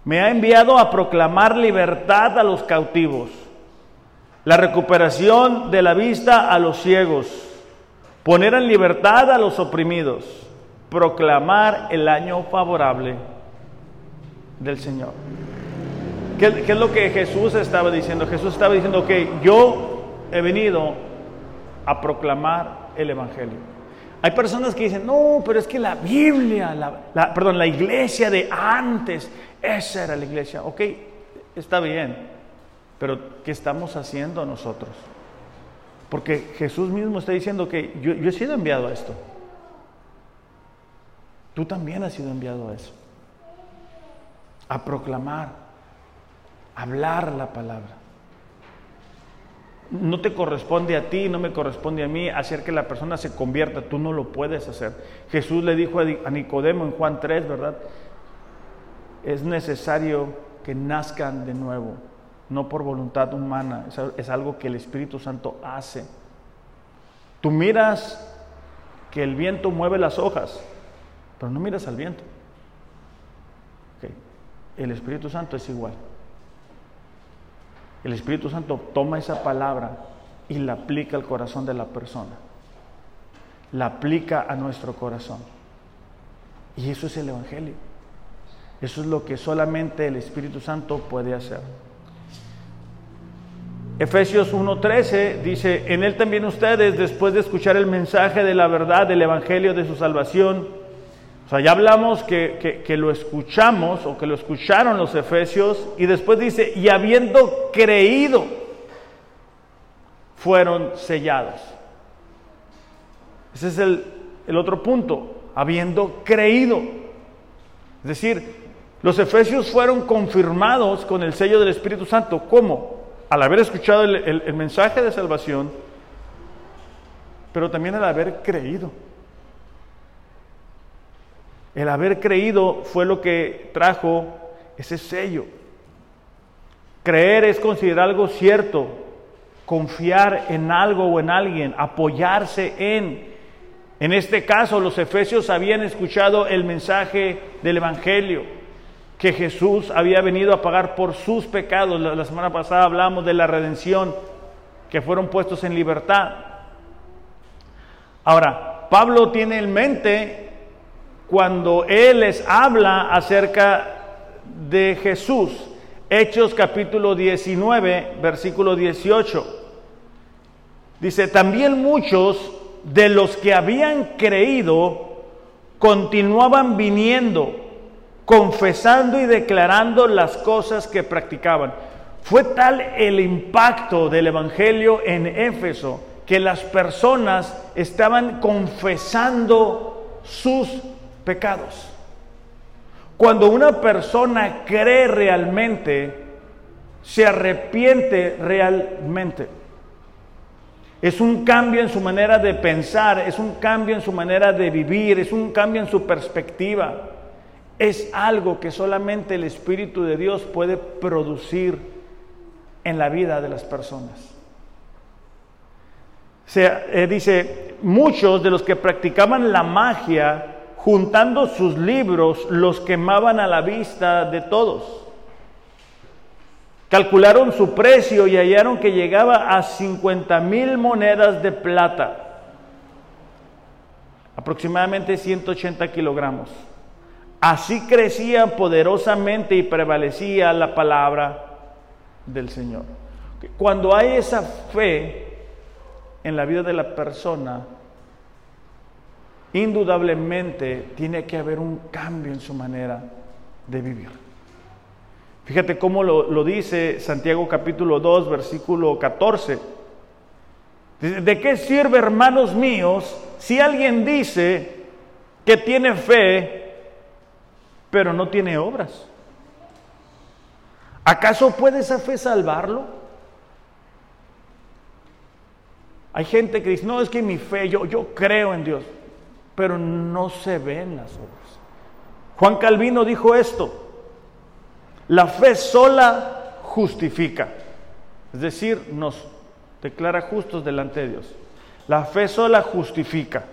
Me ha enviado a proclamar libertad a los cautivos, la recuperación de la vista a los ciegos, poner en libertad a los oprimidos, proclamar el año favorable del Señor. ¿Qué, es lo que Jesús estaba diciendo? Jesús estaba diciendo que yo he venido a proclamar el Evangelio. Hay personas que dicen, no, pero es que la Biblia, la, perdón, la iglesia de antes, esa era la iglesia. Ok, está bien, pero ¿qué estamos haciendo nosotros? Porque Jesús mismo está diciendo que yo, yo he sido enviado a esto. Tú también has sido enviado a eso. A proclamar, a hablar la palabra no te corresponde a ti, no me corresponde a mí hacer que la persona se convierta, tú no lo puedes hacer. Jesús le dijo a Nicodemo en Juan 3, ¿verdad? Es necesario que nazcan de nuevo, no por voluntad humana, es algo que el Espíritu Santo hace. Tú miras que el viento mueve las hojas, pero no miras al viento. El Espíritu Santo es igual. El Espíritu Santo toma esa palabra y la aplica al corazón de la persona. La aplica a nuestro corazón. Y eso es el Evangelio. Eso es lo que solamente el Espíritu Santo puede hacer. Efesios 1:13 dice, en él también ustedes, después de escuchar el mensaje de la verdad del Evangelio de su salvación, ya hablamos que, que, lo escuchamos o que lo escucharon los efesios y después dice, y habiendo creído, fueron sellados. Ese es el, el otro punto, habiendo creído. Es decir, los efesios fueron confirmados con el sello del Espíritu Santo. ¿Cómo? Al haber escuchado el, mensaje de salvación, pero también al haber creído. El haber creído fue lo que trajo ese sello. Creer es considerar algo cierto, confiar en algo o en alguien, apoyarse en. En este caso, los efesios habían escuchado el mensaje del Evangelio que Jesús había venido a pagar por sus pecados. La, semana pasada hablamos de la redención, que fueron puestos en libertad. Ahora, Pablo tiene en mente cuando él les habla acerca de Jesús, Hechos capítulo 19, versículo 18. Dice, también muchos de los que habían creído continuaban viniendo confesando y declarando las cosas que practicaban. Fue tal el impacto del Evangelio en Éfeso que las personas estaban confesando sus pecados. Cuando una persona cree realmente, se arrepiente realmente. Es un cambio en su manera de pensar, es un cambio en su manera de vivir, es un cambio en su perspectiva es algo que solamente el Espíritu de Dios puede producir en la vida de las personas. sea, eh, dice, muchos de los que practicaban la magia, juntando sus libros, los quemaban a la vista de todos. Calcularon su precio y hallaron que llegaba a 50 mil monedas de plata, aproximadamente 180 kilogramos. Así crecía poderosamente y prevalecía la palabra del Señor. Cuando hay esa fe en la vida de la persona, indudablemente tiene que haber un cambio en su manera de vivir. Fíjate cómo lo, dice Santiago capítulo 2, versículo 14. ¿De qué sirve, hermanos míos, si alguien dice que tiene fe, pero no tiene obras. ¿Acaso puede esa fe salvarlo? Hay gente que dice, no, es que mi fe, yo, yo creo en Dios, pero no se ven las obras. Juan Calvino dijo esto, la fe sola justifica, es decir, nos declara justos delante de Dios. La fe sola justifica.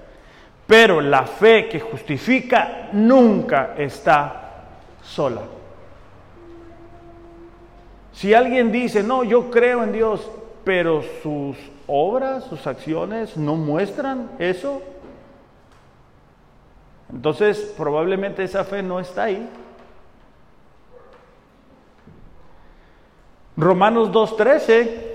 Pero la fe que justifica nunca está sola. Si alguien dice, no, yo creo en Dios, pero sus obras, sus acciones no muestran eso, entonces probablemente esa fe no está ahí. Romanos 2.13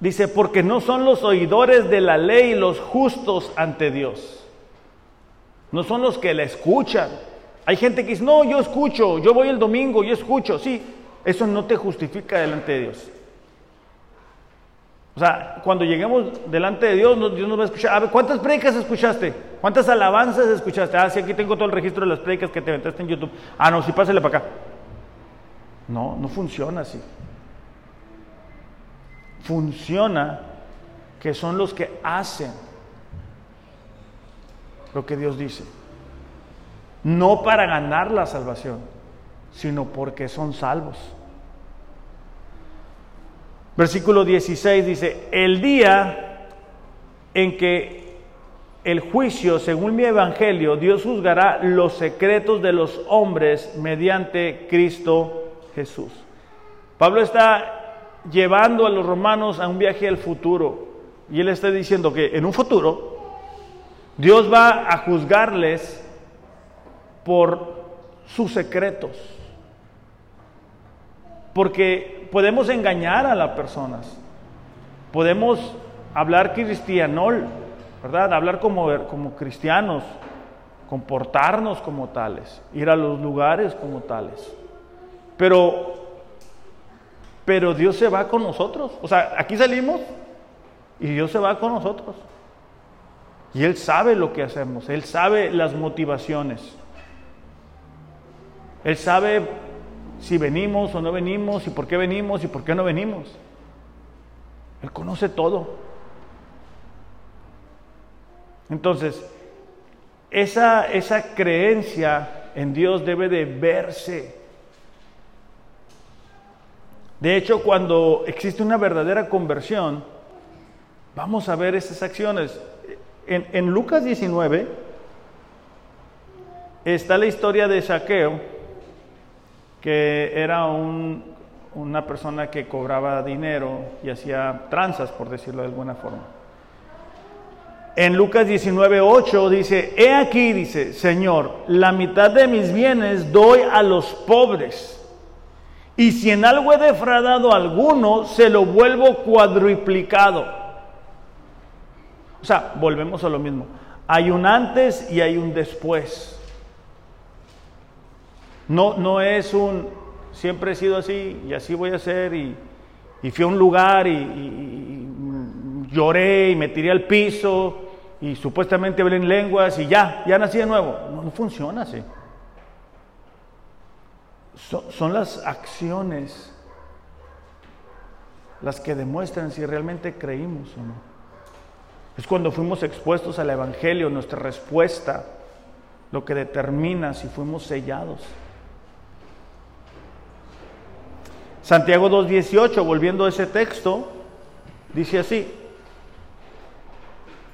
Dice, porque no son los oidores de la ley los justos ante Dios. No son los que la escuchan. Hay gente que dice, no, yo escucho, yo voy el domingo, yo escucho. Sí, eso no te justifica delante de Dios. O sea, cuando lleguemos delante de Dios, Dios nos va a escuchar. A ver, ¿cuántas predicas escuchaste? ¿Cuántas alabanzas escuchaste? Ah, sí, aquí tengo todo el registro de las predicas que te aventaste en YouTube. Ah, no, sí, pásale para acá. No, no funciona así funciona que son los que hacen lo que Dios dice. No para ganar la salvación, sino porque son salvos. Versículo 16 dice, el día en que el juicio, según mi evangelio, Dios juzgará los secretos de los hombres mediante Cristo Jesús. Pablo está llevando a los romanos a un viaje al futuro. Y él está diciendo que en un futuro Dios va a juzgarles por sus secretos. Porque podemos engañar a las personas. Podemos hablar cristianol, ¿verdad? Hablar como, como cristianos. comportarnos como tales, ir a los lugares como tales. Pero, pero Dios se va con nosotros. O sea, aquí salimos y Dios se va con nosotros. Y Él sabe lo que hacemos, Él sabe las motivaciones. Él sabe si venimos o no venimos, y por qué venimos y por qué no venimos. Él conoce todo. Entonces, esa, esa creencia en Dios debe de verse. De hecho, cuando existe una verdadera conversión, vamos a ver esas acciones. En, en Lucas 19 está la historia de Saqueo, que era un, una persona que cobraba dinero y hacía tranzas, por decirlo de alguna forma. En Lucas 19:8 dice, he aquí, dice, Señor, la mitad de mis bienes doy a los pobres. Y si en algo he defraudado a alguno, se lo vuelvo cuadruplicado. O sea, volvemos a lo mismo. Hay un antes y hay un después. No, no es un, siempre he sido así y así voy a ser y, fui a un lugar y, lloré y me tiré al piso y supuestamente hablé en lenguas y ya, ya nací de nuevo. No, funciona así. son las acciones las que demuestran si realmente creímos o no. Es cuando fuimos expuestos al Evangelio, nuestra respuesta, lo que determina si fuimos sellados. Santiago 2.18, volviendo a ese texto, dice así.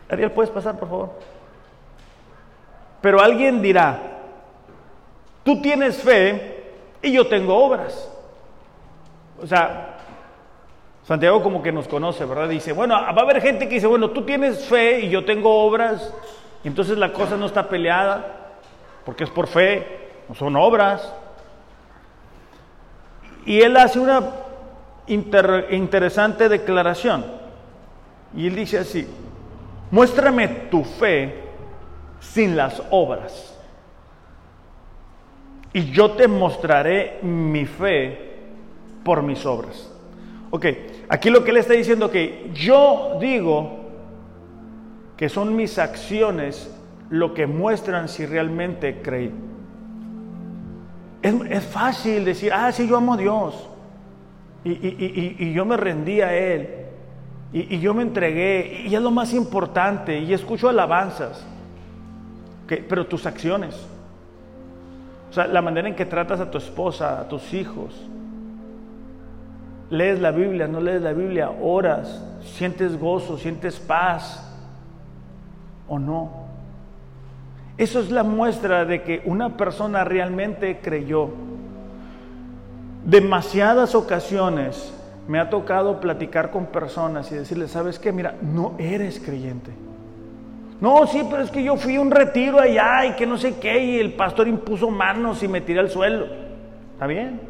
Ariel, ¿puedes pasar, por favor? Pero alguien dirá, tú tienes fe y yo tengo obras. O sea, Santiago como que nos conoce, ¿verdad? Dice, bueno, va a haber gente que dice, bueno, tú tienes fe y yo tengo obras, entonces la cosa no está peleada, porque es por fe, no son obras. Y él hace una interesante declaración. Y él dice así, muéstrame tu fe sin las obras. Y yo te mostraré mi fe por mis obras. Ok, aquí lo que él está diciendo que yo digo que son mis acciones lo que muestran si realmente creí. Es, fácil decir, ah, sí, yo amo a Dios. Y, yo me rendí a Él. Y, yo me entregué. Y es lo más importante. Y escucho alabanzas. pero tus acciones. O sea, la manera en que tratas a tu esposa, a tus hijos. Lees la Biblia, no lees la Biblia, oras, sientes gozo, sientes paz. ¿O no? Eso es la muestra de que una persona realmente creyó. Demasiadas ocasiones me ha tocado platicar con personas y decirles, ¿sabes qué? Mira, no eres creyente. No, sí, pero es que yo fui a un retiro allá y que no sé qué, y el pastor impuso manos y me tiré al suelo. Está bien,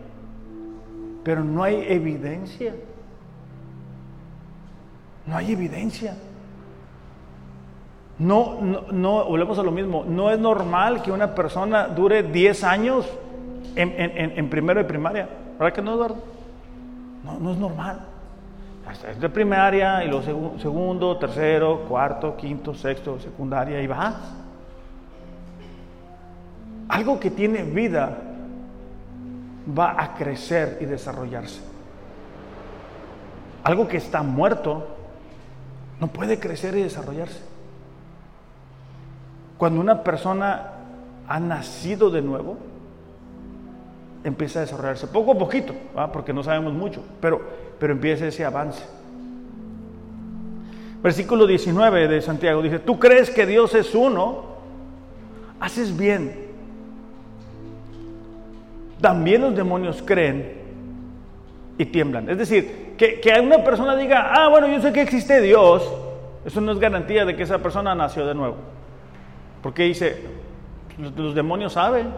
pero no hay evidencia. No hay evidencia. No, no, volvemos a lo mismo, no es normal que una persona dure 10 años en, primero de primaria. ¿Verdad que no, Eduardo? No, no es normal. Es de primaria y luego segundo, tercero, cuarto, quinto, sexto, secundaria y vas. Algo que tiene vida va a crecer y desarrollarse. Algo que está muerto no puede crecer y desarrollarse. Cuando una persona ha nacido de nuevo, empieza a desarrollarse poco a poquito, porque no sabemos mucho, pero, pero empieza ese avance. Versículo 19 de Santiago dice, tú crees que Dios es uno, haces bien. También los demonios creen y tiemblan. Es decir, que, que una persona diga, ah, bueno, yo sé que existe Dios, eso no es garantía de que esa persona nació de nuevo. Porque dice, los, demonios saben.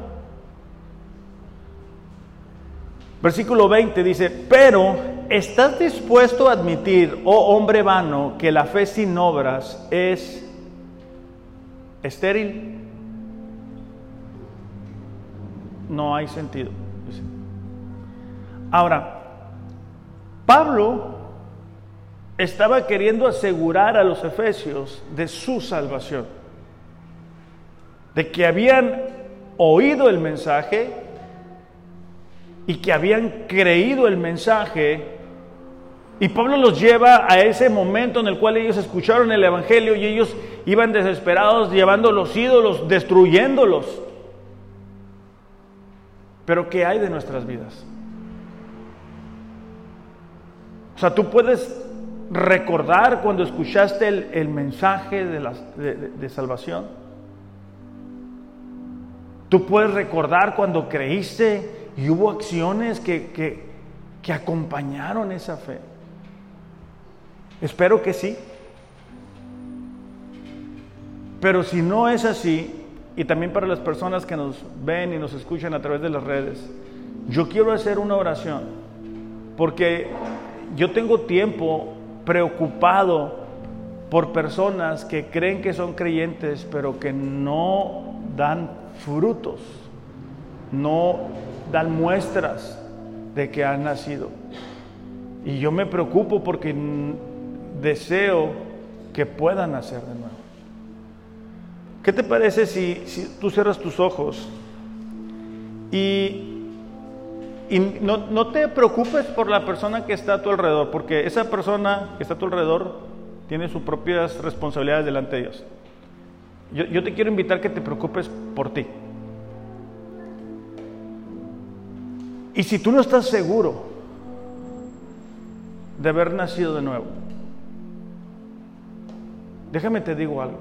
Versículo 20 dice, pero ¿estás dispuesto a admitir, oh hombre vano, que la fe sin obras es estéril? no hay sentido. Ahora, Pablo estaba queriendo asegurar a los efesios de su salvación, de que habían oído el mensaje y que habían creído el mensaje. Y Pablo los lleva a ese momento en el cual ellos escucharon el Evangelio y ellos iban desesperados llevando los ídolos, destruyéndolos. Pero ¿qué hay de nuestras vidas? O sea, tú puedes recordar cuando escuchaste el, mensaje de, salvación. Tú puedes recordar cuando creíste y hubo acciones que, que acompañaron esa fe. Espero que sí. Pero si no es así, y también para las personas que nos ven y nos escuchan a través de las redes, yo quiero hacer una oración, porque yo tengo tiempo preocupado por personas que creen que son creyentes, pero que no dan frutos, no dan muestras de que han nacido. Y yo me preocupo porque deseo que puedan nacer de nuevo. ¿Qué te parece si, si tú cierras tus ojos y y no, te preocupes por la persona que está a tu alrededor, porque esa persona que está a tu alrededor tiene sus propias responsabilidades delante de Dios. Yo, te quiero invitar que te preocupes por ti. Y si tú no estás seguro de haber nacido de nuevo, déjame te digo algo.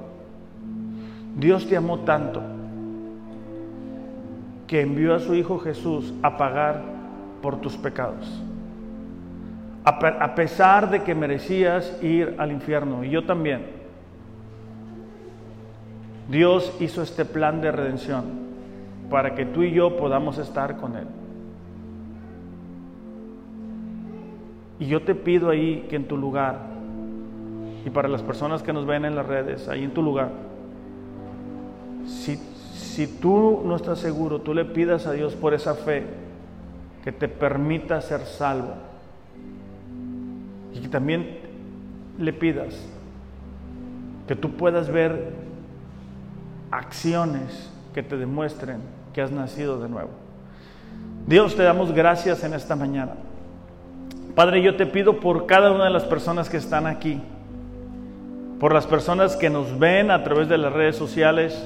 Dios te amó tanto que envió a su Hijo Jesús a pagar por tus pecados. A, pesar de que merecías ir al infierno, y yo también, Dios hizo este plan de redención para que tú y yo podamos estar con Él. Y yo te pido ahí que en tu lugar, y para las personas que nos ven en las redes, ahí en tu lugar, si, si tú no estás seguro, tú le pidas a Dios por esa fe que te permita ser salvo. Y que también le pidas que tú puedas ver acciones que te demuestren que has nacido de nuevo. Dios, te damos gracias en esta mañana. Padre, yo te pido por cada una de las personas que están aquí, por las personas que nos ven a través de las redes sociales,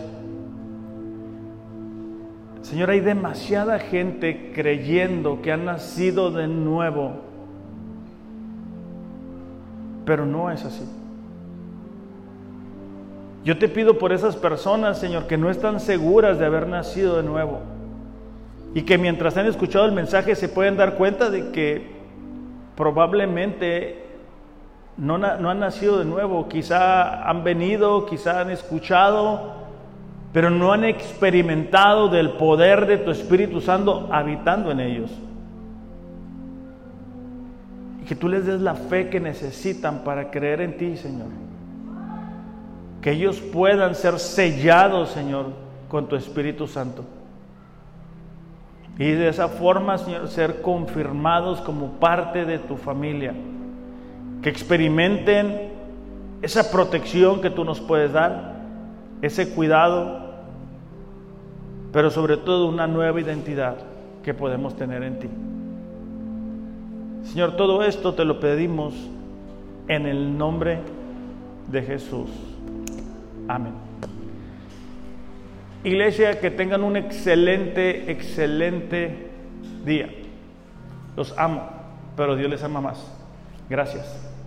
Señor, hay demasiada gente creyendo que ha nacido de nuevo, pero no es así. Yo te pido por esas personas, Señor, que no están seguras de haber nacido de nuevo y que mientras han escuchado el mensaje se pueden dar cuenta de que probablemente no, no han nacido de nuevo, quizá han venido, quizá han escuchado, pero no han experimentado del poder de tu Espíritu Santo habitando en ellos. Y que tú les des la fe que necesitan para creer en ti, Señor. Que ellos puedan ser sellados, Señor, con tu Espíritu Santo. Y de esa forma, Señor, ser confirmados como parte de tu familia. Que experimenten esa protección que tú nos puedes dar ese cuidado, pero sobre todo una nueva identidad que podemos tener en ti. Señor, todo esto te lo pedimos en el nombre de Jesús. Amén. Iglesia, que tengan un excelente, excelente día. Los amo, pero Dios les ama más. Gracias.